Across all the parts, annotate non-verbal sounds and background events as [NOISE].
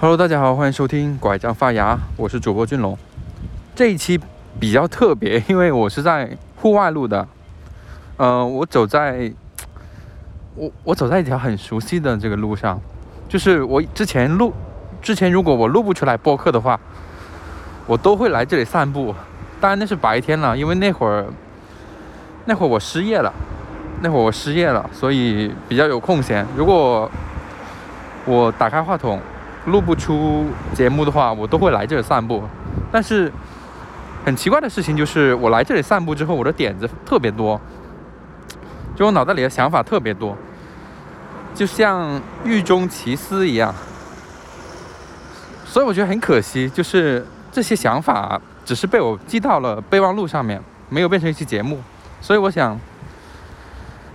Hello，大家好，欢迎收听《拐杖发芽》，我是主播俊龙。这一期比较特别，[LAUGHS] 因为我是在户外录的。呃，我走在，我我走在一条很熟悉的这个路上，就是我之前录，之前如果我录不出来播客的话，我都会来这里散步。当然那是白天了，因为那会儿，那会儿我失业了，那会儿我失业了，所以比较有空闲。如果我打开话筒。录不出节目的话，我都会来这里散步。但是很奇怪的事情就是，我来这里散步之后，我的点子特别多，就我脑袋里的想法特别多，就像狱中奇思一样。所以我觉得很可惜，就是这些想法只是被我记到了备忘录上面，没有变成一期节目。所以我想，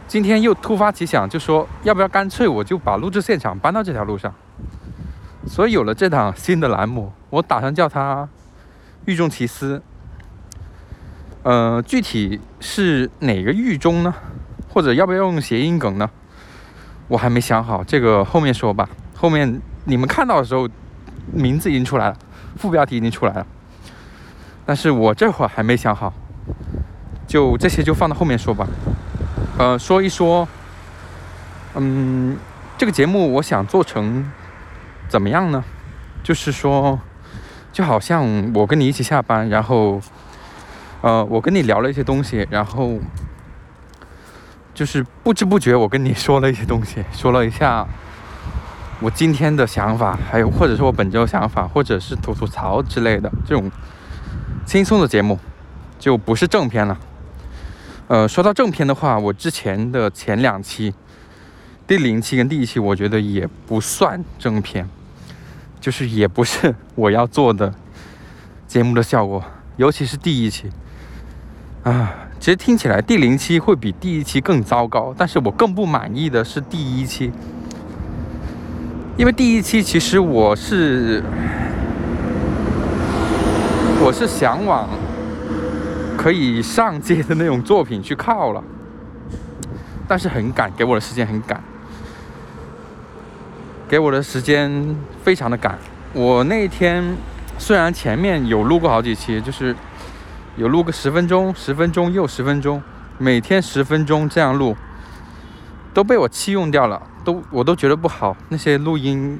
今天又突发奇想，就说要不要干脆我就把录制现场搬到这条路上。所以有了这档新的栏目，我打算叫它“狱中奇思”。呃，具体是哪个狱中呢？或者要不要用谐音梗呢？我还没想好，这个后面说吧。后面你们看到的时候，名字已经出来了，副标题已经出来了。但是我这会儿还没想好，就这些就放到后面说吧。呃，说一说，嗯，这个节目我想做成。怎么样呢？就是说，就好像我跟你一起下班，然后，呃，我跟你聊了一些东西，然后，就是不知不觉我跟你说了一些东西，说了一下我今天的想法，还有或者是我本周想法，或者是吐吐槽之类的这种轻松的节目，就不是正片了。呃，说到正片的话，我之前的前两期，第零期跟第一期，我觉得也不算正片。就是也不是我要做的节目的效果，尤其是第一期啊，其实听起来第零期会比第一期更糟糕，但是我更不满意的是第一期，因为第一期其实我是我是想往可以上街的那种作品去靠了，但是很赶，给我的时间很赶。给我的时间非常的赶，我那天虽然前面有录过好几期，就是有录个十分钟、十分钟又十分钟，每天十分钟这样录，都被我弃用掉了，都我都觉得不好。那些录音，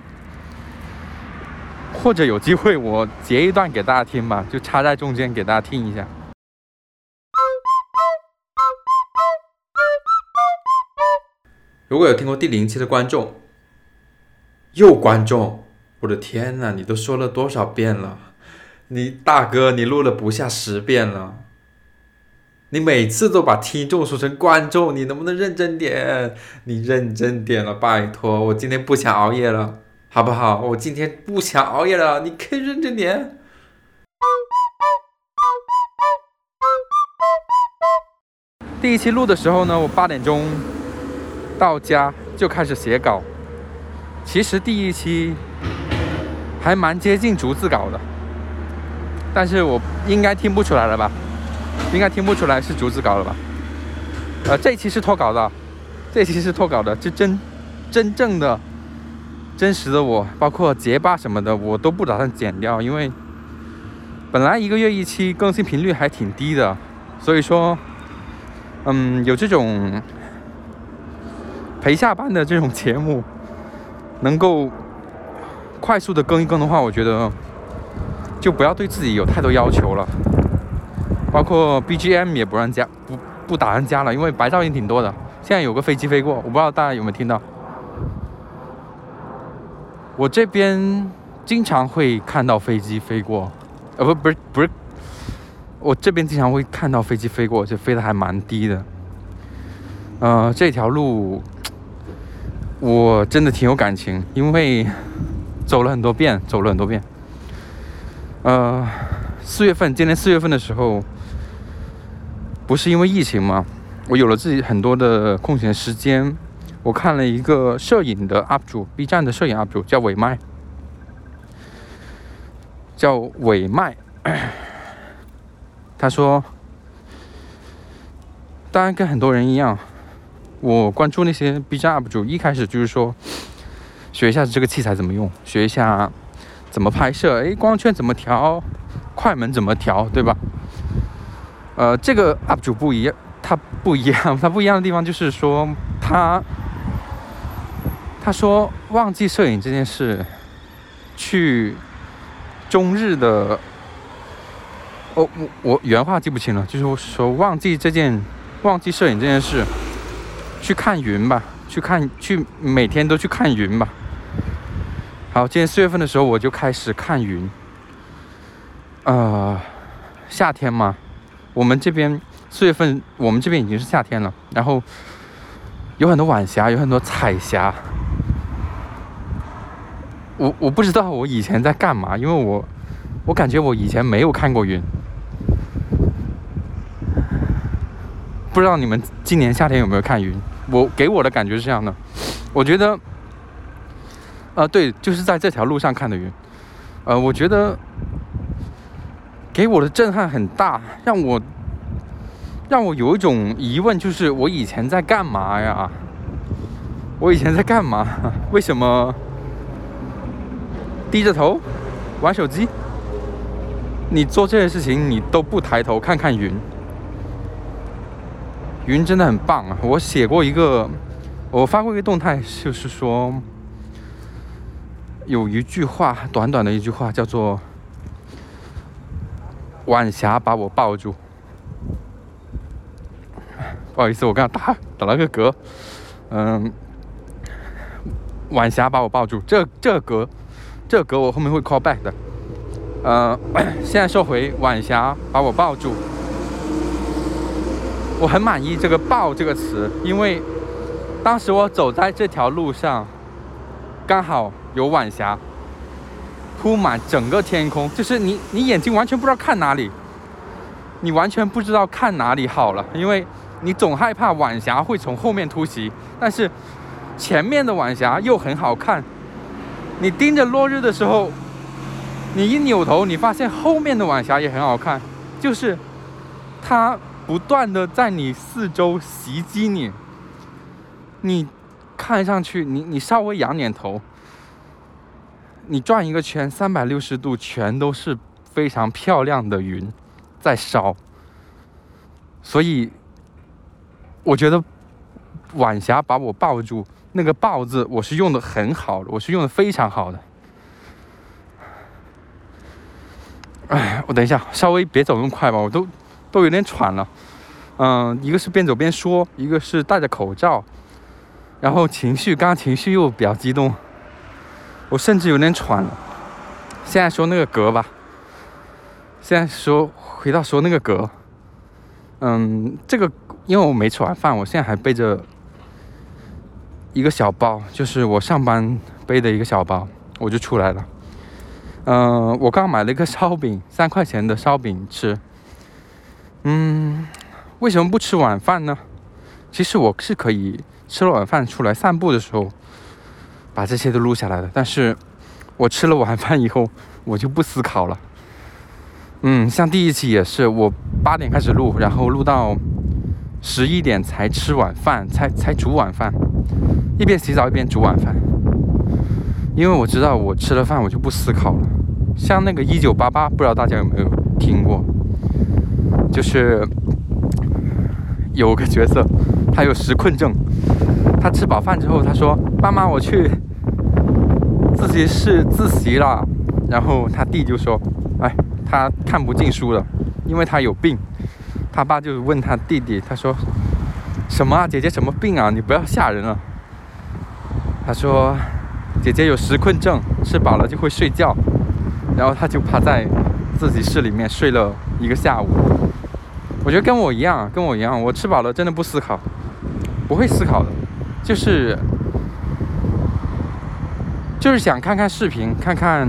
或者有机会我截一段给大家听吧，就插在中间给大家听一下。如果有听过第零期的观众。又观众，我的天呐，你都说了多少遍了？你大哥，你录了不下十遍了。你每次都把听众说成观众，你能不能认真点？你认真点了，拜托，我今天不想熬夜了，好不好？我今天不想熬夜了，你可以认真点。第一期录的时候呢，我八点钟到家就开始写稿。其实第一期还蛮接近逐字稿的，但是我应该听不出来了吧？应该听不出来是逐字稿了吧？呃，这期是脱稿的，这期是脱稿的，就真真正的真实的我，包括结巴什么的，我都不打算剪掉，因为本来一个月一期更新频率还挺低的，所以说，嗯，有这种陪下班的这种节目。能够快速的更一更的话，我觉得就不要对自己有太多要求了。包括 BGM 也不让加，不不打算加了，因为白噪音挺多的。现在有个飞机飞过，我不知道大家有没有听到。我这边经常会看到飞机飞过，呃，不，不是，不是，我这边经常会看到飞机飞过，就飞得还蛮低的。呃，这条路。我真的挺有感情，因为走了很多遍，走了很多遍。呃，四月份，今年四月份的时候，不是因为疫情吗？我有了自己很多的空闲时间，我看了一个摄影的 UP 主，B 站的摄影 UP 主叫伟麦，叫伟麦。他说，当然跟很多人一样。我关注那些 B 站 UP 主，一开始就是说学一下这个器材怎么用，学一下怎么拍摄，诶，光圈怎么调，快门怎么调，对吧？呃，这个 UP 主不一样，他不一样，他不一样的地方就是说他他说忘记摄影这件事，去中日的。哦，我我原话记不清了，就是说忘记这件，忘记摄影这件事，去看云吧，去看去每天都去看云吧。好，今年四月份的时候我就开始看云。呃，夏天嘛，我们这边四月份我们这边已经是夏天了，然后有很多晚霞，有很多彩霞。我我不知道我以前在干嘛，因为我我感觉我以前没有看过云。不知道你们今年夏天有没有看云？我给我的感觉是这样的，我觉得，呃，对，就是在这条路上看的云，呃，我觉得给我的震撼很大，让我让我有一种疑问，就是我以前在干嘛呀？我以前在干嘛？为什么低着头玩手机？你做这些事情，你都不抬头看看云？云真的很棒啊！我写过一个，我发过一个动态，就是说有一句话，短短的一句话，叫做“晚霞把我抱住”。不好意思，我刚刚打打了个嗝。嗯，晚霞把我抱住，这这个这个我后面会 call back 的。呃，[COUGHS] 现在说回晚霞把我抱住。我很满意这个“抱”这个词，因为当时我走在这条路上，刚好有晚霞铺满整个天空，就是你你眼睛完全不知道看哪里，你完全不知道看哪里好了，因为你总害怕晚霞会从后面突袭，但是前面的晚霞又很好看。你盯着落日的时候，你一扭头，你发现后面的晚霞也很好看，就是它。不断的在你四周袭击你，你看上去，你你稍微仰点头，你转一个圈，三百六十度全都是非常漂亮的云在烧，所以我觉得晚霞把我抱住，那个“抱”字我是用的很好的，我是用的非常好的。哎，我等一下，稍微别走那么快吧，我都。都有点喘了，嗯，一个是边走边说，一个是戴着口罩，然后情绪，刚刚情绪又比较激动，我甚至有点喘了。现在说那个格吧，现在说回到说那个格，嗯，这个因为我没吃完饭，我现在还背着一个小包，就是我上班背的一个小包，我就出来了。嗯，我刚买了一个烧饼，三块钱的烧饼吃。嗯，为什么不吃晚饭呢？其实我是可以吃了晚饭出来散步的时候，把这些都录下来的。但是我吃了晚饭以后，我就不思考了。嗯，像第一期也是，我八点开始录，然后录到十一点才吃晚饭，才才煮晚饭，一边洗澡一边煮晚饭。因为我知道我吃了饭我就不思考了。像那个一九八八，不知道大家有没有听过？就是有个角色，他有食困症。他吃饱饭之后，他说：“妈妈，我去自习室自习了。”然后他弟就说：“哎，他看不进书了，因为他有病。”他爸就问他弟弟：“他说什么啊？姐姐什么病啊？你不要吓人了。”他说：“姐姐有食困症，吃饱了就会睡觉。”然后他就趴在自习室里面睡了一个下午。我觉得跟我一样，跟我一样，我吃饱了真的不思考，不会思考的，就是就是想看看视频，看看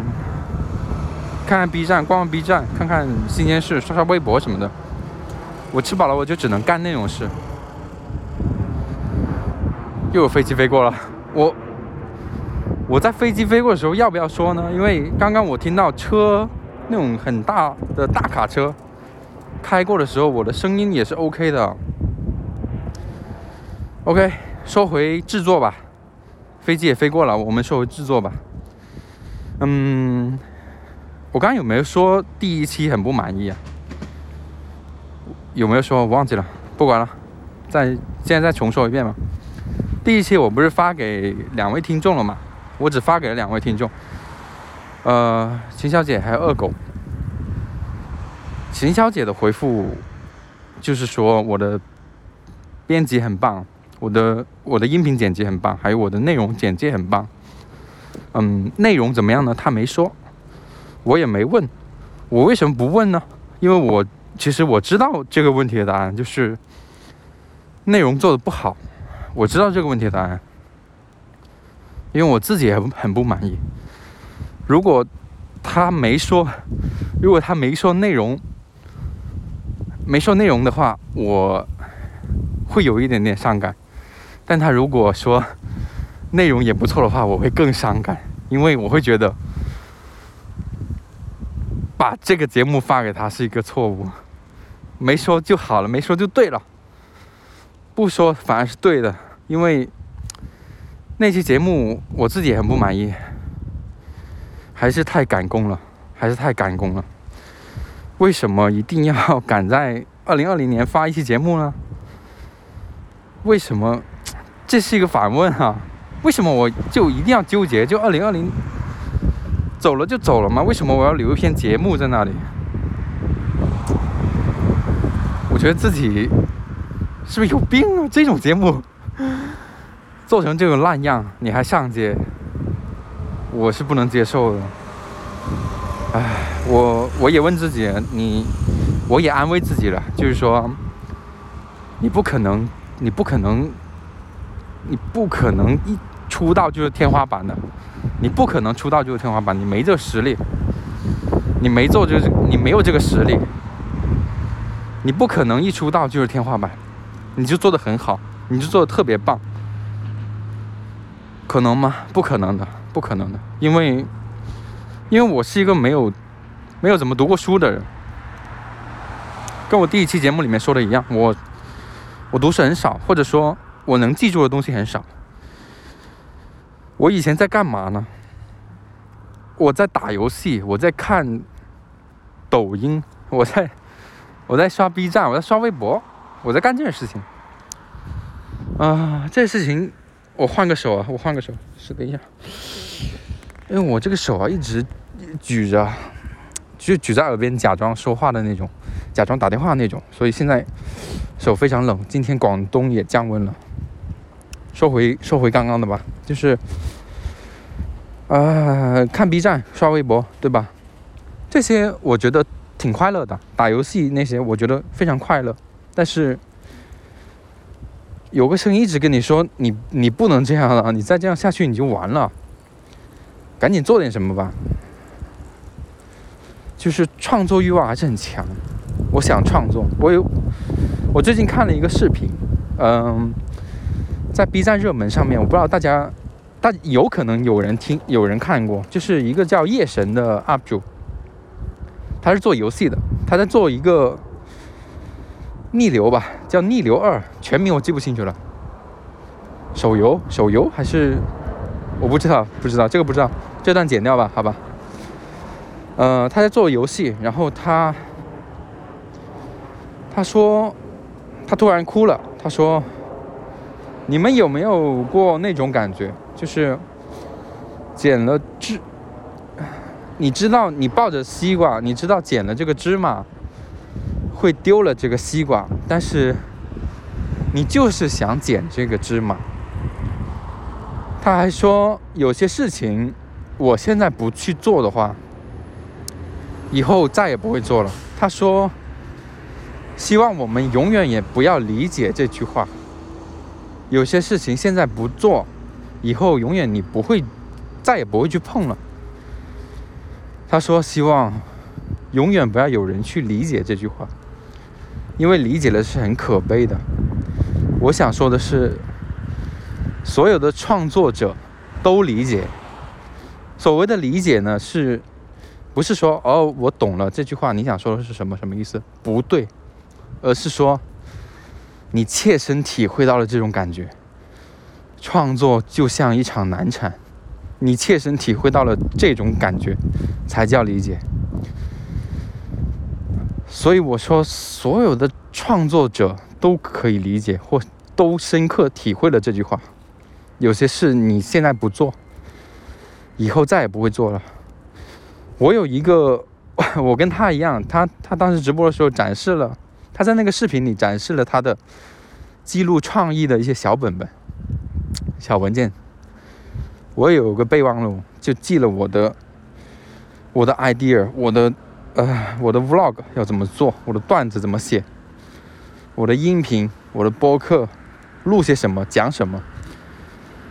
看看 B 站，逛逛 B 站，看看新鲜事，刷刷微博什么的。我吃饱了，我就只能干那种事。又有飞机飞过了，我我在飞机飞过的时候要不要说呢？因为刚刚我听到车那种很大的大卡车。开过的时候，我的声音也是 OK 的。OK，说回制作吧，飞机也飞过了，我们说回制作吧。嗯，我刚刚有没有说第一期很不满意啊？有没有说？我忘记了，不管了，再现在再重说一遍吧。第一期我不是发给两位听众了吗？我只发给了两位听众，呃，秦小姐还有二狗。秦小姐的回复就是说我的编辑很棒，我的我的音频剪辑很棒，还有我的内容简介很棒。嗯，内容怎么样呢？她没说，我也没问。我为什么不问呢？因为我其实我知道这个问题的答案，就是内容做的不好。我知道这个问题的答案，因为我自己也很不满意。如果他没说，如果他没说内容。没说内容的话，我会有一点点伤感。但他如果说内容也不错的话，我会更伤感，因为我会觉得把这个节目发给他是一个错误。没说就好了，没说就对了。不说反而是对的，因为那期节目我自己也很不满意，还是太赶工了，还是太赶工了。为什么一定要赶在 [LAUGHS] 二零二零年发一期节目呢？为什么？[TSK] 这是一个反问啊！为什么我就一定要纠结？就二零二零走了就走了吗？为什么我要留一篇节目在那里？我觉得自己是不是有病啊？这种节目 [LAUGHS] 做成这种烂样，你还上街，我是不能接受的。唉。我我也问自己，你，我也安慰自己了，就是说，你不可能，你不可能，你不可能一出道就是天花板的，你不可能出道就是天花板，你没这实力，你没做就是你没有这个实力，你不可能一出道就是天花板，你就做的很好，你就做的特别棒，可能吗？不可能的，不可能的，因为，因为我是一个没有。没有怎么读过书的人，跟我第一期节目里面说的一样，我我读书很少，或者说我能记住的东西很少。我以前在干嘛呢？我在打游戏，我在看抖音，我在我在刷 B 站，我在刷微博，我在干这件事情。啊，这事情我换个手啊，我换个手，是等一下，因为我这个手啊一直举着。就举在耳边假装说话的那种，假装打电话那种，所以现在手非常冷。今天广东也降温了。说回说回刚刚的吧，就是啊，看 B 站、刷微博，对吧？这些我觉得挺快乐的。打游戏那些我觉得非常快乐，但是有个声音一直跟你说：“你你不能这样了，你再这样下去你就完了，赶紧做点什么吧。”就是创作欲望还是很强，我想创作。我有，我最近看了一个视频，嗯，在 B 站热门上面，我不知道大家，大有可能有人听，有人看过，就是一个叫夜神的 UP 主，他是做游戏的，他在做一个逆流吧，叫逆流二，全名我记不清楚了，手游，手游？还是我不知道，不知道这个不知道，这段剪掉吧，好吧。呃，他在做游戏，然后他他说他突然哭了。他说：“你们有没有过那种感觉？就是捡了芝，你知道你抱着西瓜，你知道捡了这个芝麻会丢了这个西瓜，但是你就是想捡这个芝麻。”他还说：“有些事情我现在不去做的话。”以后再也不会做了。他说：“希望我们永远也不要理解这句话。有些事情现在不做，以后永远你不会，再也不会去碰了。”他说：“希望永远不要有人去理解这句话，因为理解了是很可悲的。”我想说的是，所有的创作者都理解。所谓的理解呢，是。不是说哦，我懂了这句话，你想说的是什么什么意思？不对，而是说你切身体会到了这种感觉。创作就像一场难产，你切身体会到了这种感觉，才叫理解。所以我说，所有的创作者都可以理解，或都深刻体会了这句话。有些事你现在不做，以后再也不会做了。我有一个，[LAUGHS] 我跟他一样，他他当时直播的时候展示了，他在那个视频里展示了他的记录创意的一些小本本。小文件，我有个备忘录，就记了我的我的 idea，我的呃我的 vlog 要怎么做，我的段子怎么写，我的音频，我的播客录些什么，讲什么，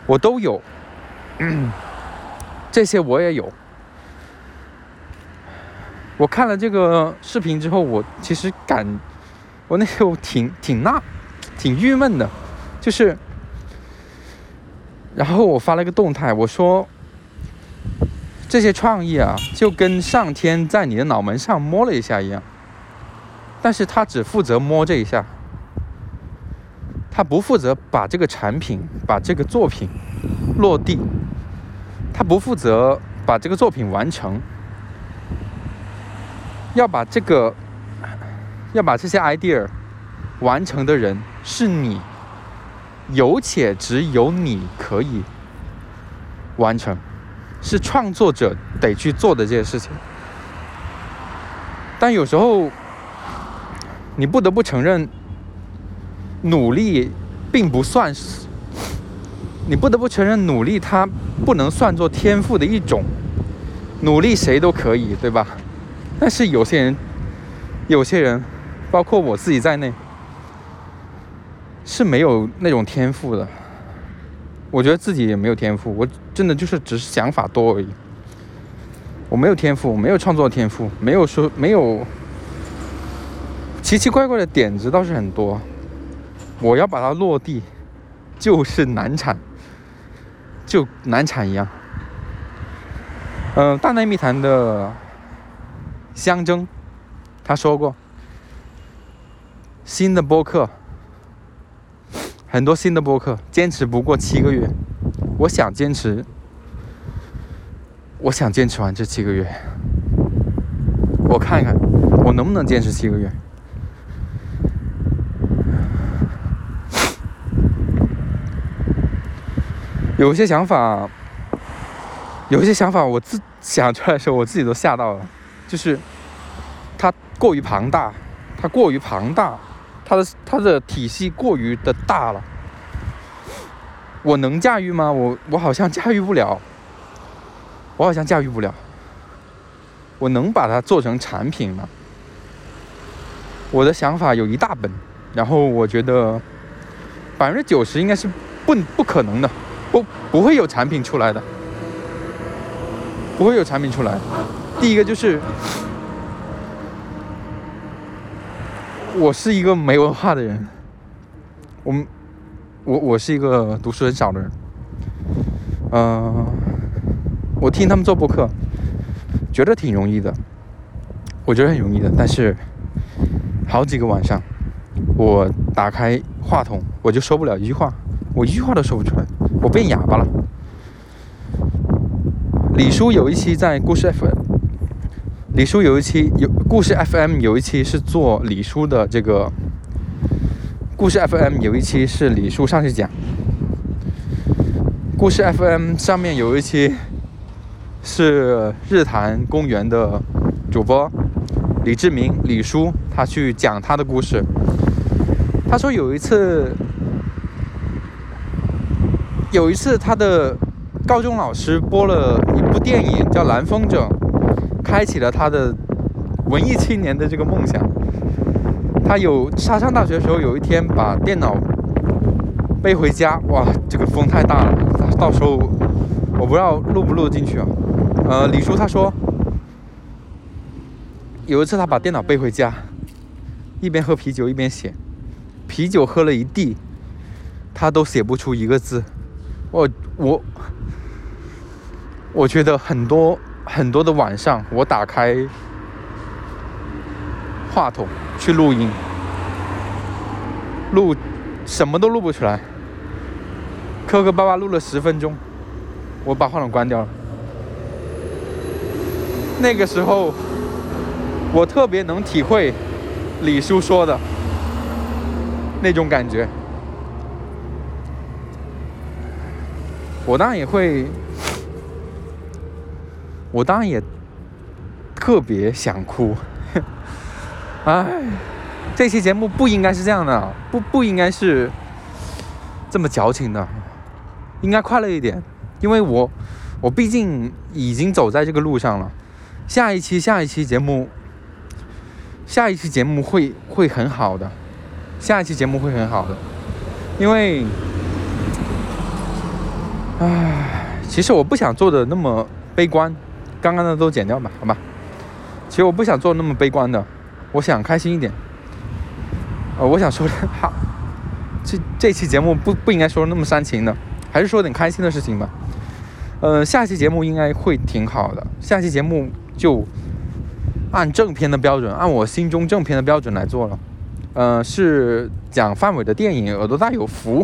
我都有，[CLEARS THROAT] 这些我也有。我看了这个视频之后，我其实感，我那时候挺挺纳，挺郁闷的，就是。然后我发了个动态，我说这些创意啊，就跟上天在你的脑门上摸了一下一样，但是他只负责摸这一下，他不负责把这个产品、把这个作品落地，他不负责把这个作品完成，要把这个要把这些 idea 完成的人是你。有且只有你可以完成，是创作者得去做的这些事情。但有时候，你不得不承认，努力并不算是，你不得不承认，努力它不能算作天赋的一种。努力谁都可以，对吧？但是有些人，有些人，包括我自己在内。是没有那种天赋的，我觉得自己也没有天赋，我真的就是只是想法多而已。我没有天赋，没有创作天赋，没有说没有奇奇怪怪的点子倒是很多，我要把它落地，就是难产，就难产一样。嗯，大内密谈的相争，他说过，新的播客。很多新的播客坚持不过七个月，我想坚持，我想坚持完这七个月，我看看我能不能坚持七个月。有些想法，有些想法，我自想出来的时候，我自己都吓到了，就是它过于庞大，它过于庞大。它的它的体系过于的大了，我能驾驭吗？我我好像驾驭不了，我好像驾驭不了。我能把它做成产品吗？我的想法有一大本，然后我觉得百分之九十应该是不不可能的，不不会有产品出来的，不会有产品出来。第一个就是。我是一个没文化的人，我我我是一个读书很少的人，嗯，我听他们做播客，觉得挺容易的，我觉得很容易的，但是好几个晚上，我打开话筒，我就说不了一句话，我一句话都说不出来，我变哑巴了。李叔有一期在故事 FM。李叔有一期有故事 FM 有一期是做李叔的这个故事 FM 有一期是李叔上去讲，故事 FM 上面有一期是日坛公园的主播李志明李叔他去讲他的故事，他说有一次有一次他的高中老师播了一部电影叫《蓝风筝》。开启了他的文艺青年的这个梦想。他有他上大学的时候，有一天把电脑背回家，哇，这个风太大了，到时候我不知道录不录进去啊。呃，李叔他说，有一次他把电脑背回家，一边喝啤酒一边写，啤酒喝了一地，他都写不出一个字。我我我觉得很多。很多的晚上，我打开话筒去录音，录什么都录不出来，磕磕巴巴录了十分钟，我把话筒关掉了。那个时候，我特别能体会李叔说的那种感觉。我当然也会，我当然也特别想哭。唉，这期节目不应该是这样的，不不应该是这么矫情的，应该快乐一点，因为我我毕竟已经走在这个路上了。下一期下一期节目，下一期节目会会很好的，下一期节目会很好的，因为，唉，其实我不想做的那么悲观，刚刚的都剪掉吧，好吧。其实我不想做那么悲观的，我想开心一点。呃，我想说 [LAUGHS] 的哈，这这期节目不不应该说那么煽情的，还是说点开心的事情吧。呃，下期节目应该会挺好的，下期节目。就按正片的标准，按我心中正片的标准来做了。呃，是讲范伟的电影《耳朵大有福》，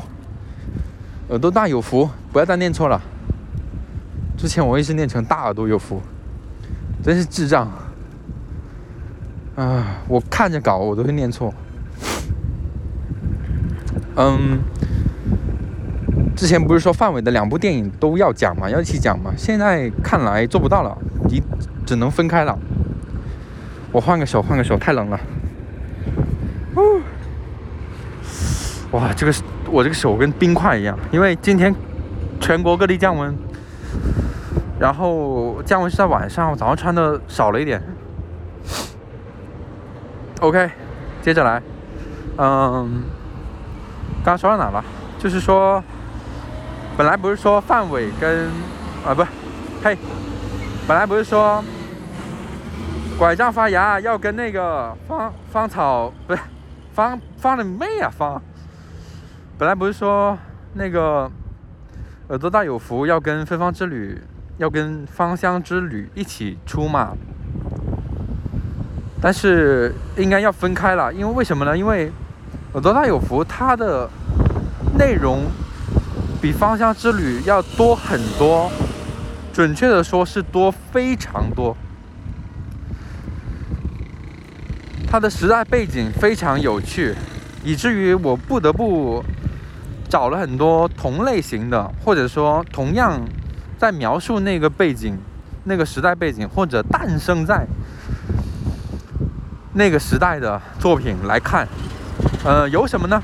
耳朵大有福，不要再念错了。之前我一直念成大耳朵有福，真是智障。啊，我看着稿我都会念错。嗯，之前不是说范伟的两部电影都要讲嘛，要一起讲嘛？现在看来做不到了，你。只能分开了。我换个手，换个手，太冷了。哇，这个我这个手跟冰块一样，因为今天全国各地降温，然后降温是在晚上，早上穿的少了一点。OK，接着来，嗯，刚刚说到哪了？就是说，本来不是说范伟跟啊不，嘿，本来不是说。拐杖发芽要跟那个芳芳草不是芳芳的妹啊芳，本来不是说那个耳朵大有福要跟芬芳之旅要跟芳香之旅一起出嘛，但是应该要分开了，因为为什么呢？因为耳朵大有福它的内容比芳香之旅要多很多，准确的说是多非常多。它的时代背景非常有趣，以至于我不得不找了很多同类型的，或者说同样在描述那个背景、那个时代背景，或者诞生在那个时代的作品来看。呃，有什么呢？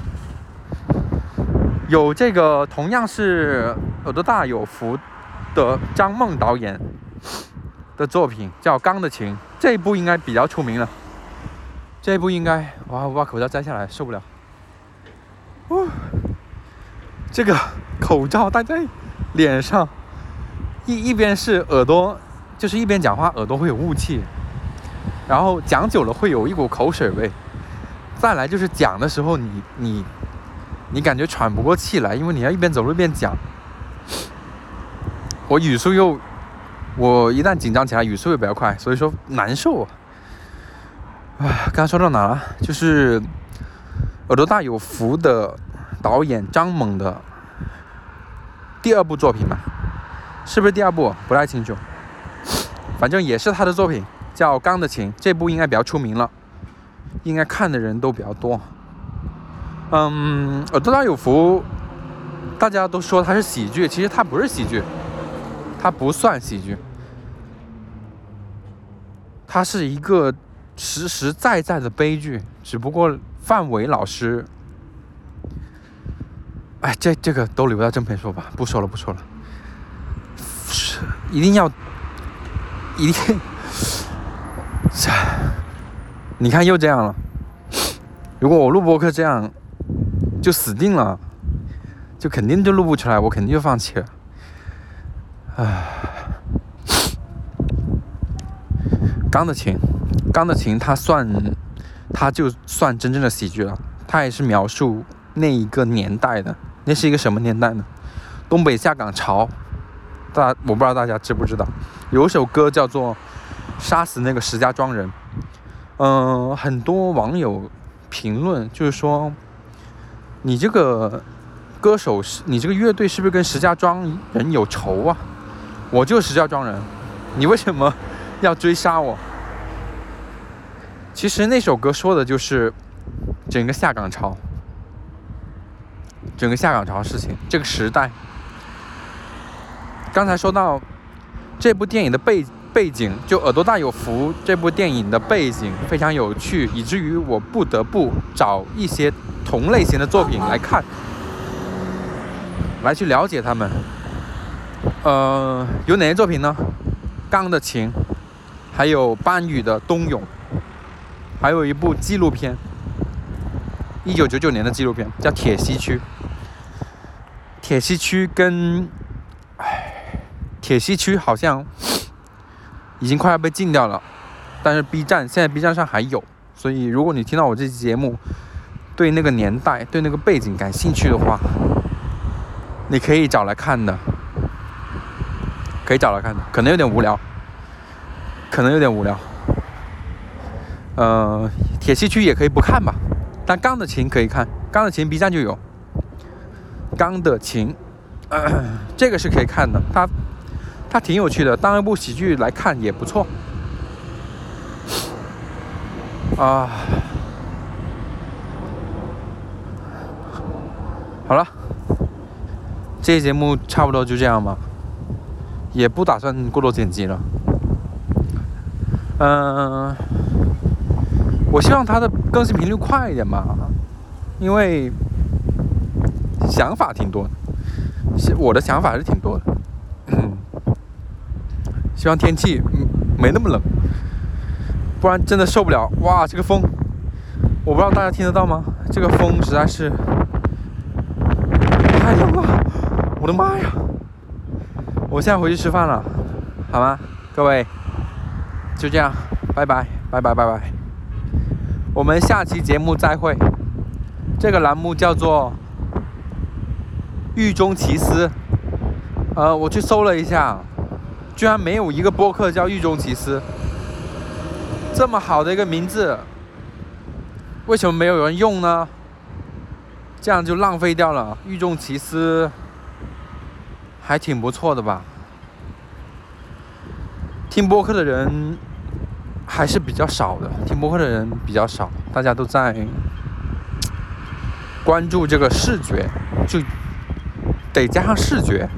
有这个同样是耳朵大有福的张梦导演的作品，叫《钢的琴》，这一部应该比较出名了。这一部应该，哇！我把口罩摘下来，受不了。哦，这个口罩戴在脸上，一一边是耳朵，就是一边讲话，耳朵会有雾气，然后讲久了会有一股口水味，再来就是讲的时候，你你你感觉喘不过气来，因为你要一边走路一边讲。我语速又，我一旦紧张起来，语速又比较快，所以说难受啊。刚刚说到哪了？就是耳朵大有福的导演张猛的第二部作品吧？是不是第二部？不太清楚。反正也是他的作品，叫《钢的琴》。这部应该比较出名了，应该看的人都比较多。嗯，耳朵大有福，大家都说它是喜剧，其实它不是喜剧，它不算喜剧，它是一个。实实在在的悲剧，只不过范伟老师，哎，这这个都留到正片说吧，不说了不说了，一定要，一定，[LAUGHS] 你看又这样了，如果我录播客这样，就死定了，就肯定就录不出来，我肯定就放弃了，唉，钢的琴。钢的琴，它算，它就算真正的喜剧了。它也是描述那一个年代的，那是一个什么年代呢？东北下岗潮，大我不知道大家知不知道，有首歌叫做《杀死那个石家庄人》。嗯，很多网友评论就是说，你这个歌手是，你这个乐队是不是跟石家庄人有仇啊？我就是石家庄人，你为什么 [LAUGHS] 要追杀我？其实那首歌说的就是整个下岗潮，整个下岗潮事情，这个时代。刚才说到这部电影的背背景，就《耳朵大有福》这部电影的背景非常有趣，以至于我不得不找一些同类型的作品来看，来去了解他们。呃，有哪些作品呢？钢的琴，还有班宇的《冬泳》，还有一部纪录片，一九九九年的纪录片叫《铁西区》。铁西区跟，铁西区好像已经快要被禁掉了，但是 B 站现在 B 站上还有，所以如果你听到我这期节目，对那个年代、对那个背景感兴趣的话，你可以找来看的，可以找来看的，可能有点无聊，可能有点无聊。呃，铁西区也可以不看吧，但钢的琴可以看，钢的琴 B 站就有，钢的琴，[COUGHS] 这个是可以看的，它。它挺有趣的，当一部喜剧来看也不错。啊，好了，这节目差不多就这样吧，也不打算过多剪辑了。嗯，我希望它的更新频率快一点吧，因为想法挺多的，我的想法还是挺多的。希望天气没那么冷，不然真的受不了。哇，这个风，我不知道大家听得到吗？这个风实在是太冷了，我的妈呀！我现在回去吃饭了，好吗？各位，就这样，拜拜，拜拜，拜拜。我们下期节目再会。这个栏目叫做《狱中奇思》，呃，我去搜了一下。居然没有一个播客叫《狱中奇思》，这么好的一个名字，为什么没有人用呢？这样就浪费掉了。《狱中奇思》还挺不错的吧？听播客的人还是比较少的，听播客的人比较少，大家都在关注这个视觉，就得加上视觉。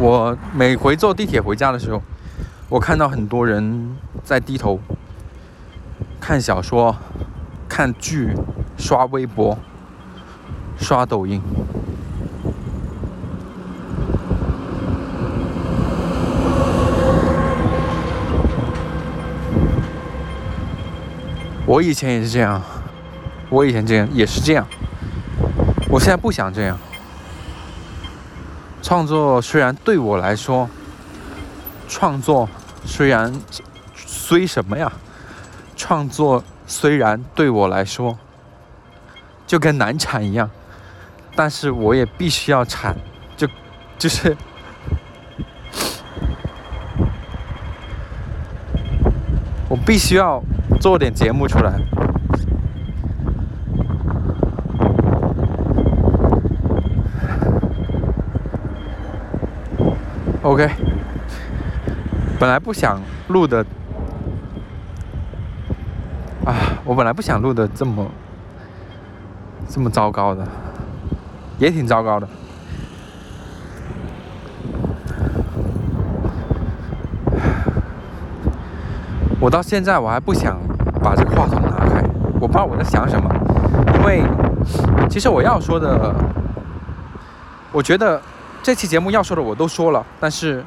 我每回坐地铁回家的时候，我看到很多人在低头看小说、看剧、刷微博、刷抖音。我以前也是这样，我以前这样也是这样，我现在不想这样。创作虽然对我来说，创作虽然虽什么呀？创作虽然对我来说就跟难产一样，但是我也必须要产，就就是 [LAUGHS] 我必须要做点节目出来。OK，本来不想录的啊，我本来不想录的这么这么糟糕的，也挺糟糕的。我到现在我还不想把这个话筒拿开，我不知道我在想什么，因为其实我要说的，我觉得。这期节目要说的我都说了，但是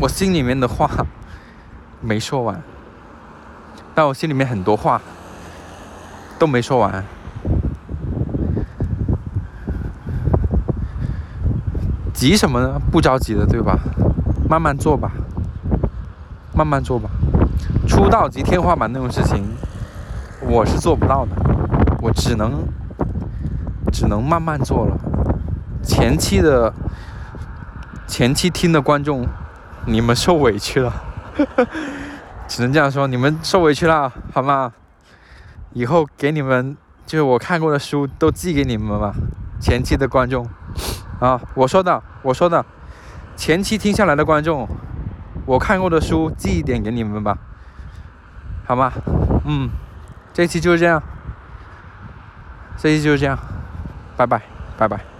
我心里面的话没说完，但我心里面很多话都没说完。急什么呢？不着急的，对吧？慢慢做吧，慢慢做吧。出道即天花板那种事情，我是做不到的，我只能。只能慢慢做了。前期的前期听的观众，你们受委屈了。[LAUGHS] 只能这样说，你们受委屈了，好吗？以后给你们就是我看过的书都寄给你们吧，前期的观众啊，我说的，我说的，前期听下来的观众，我看过的书寄一点给你们吧，好吗？嗯，这期就是这样，这期就是这样，拜拜，拜拜。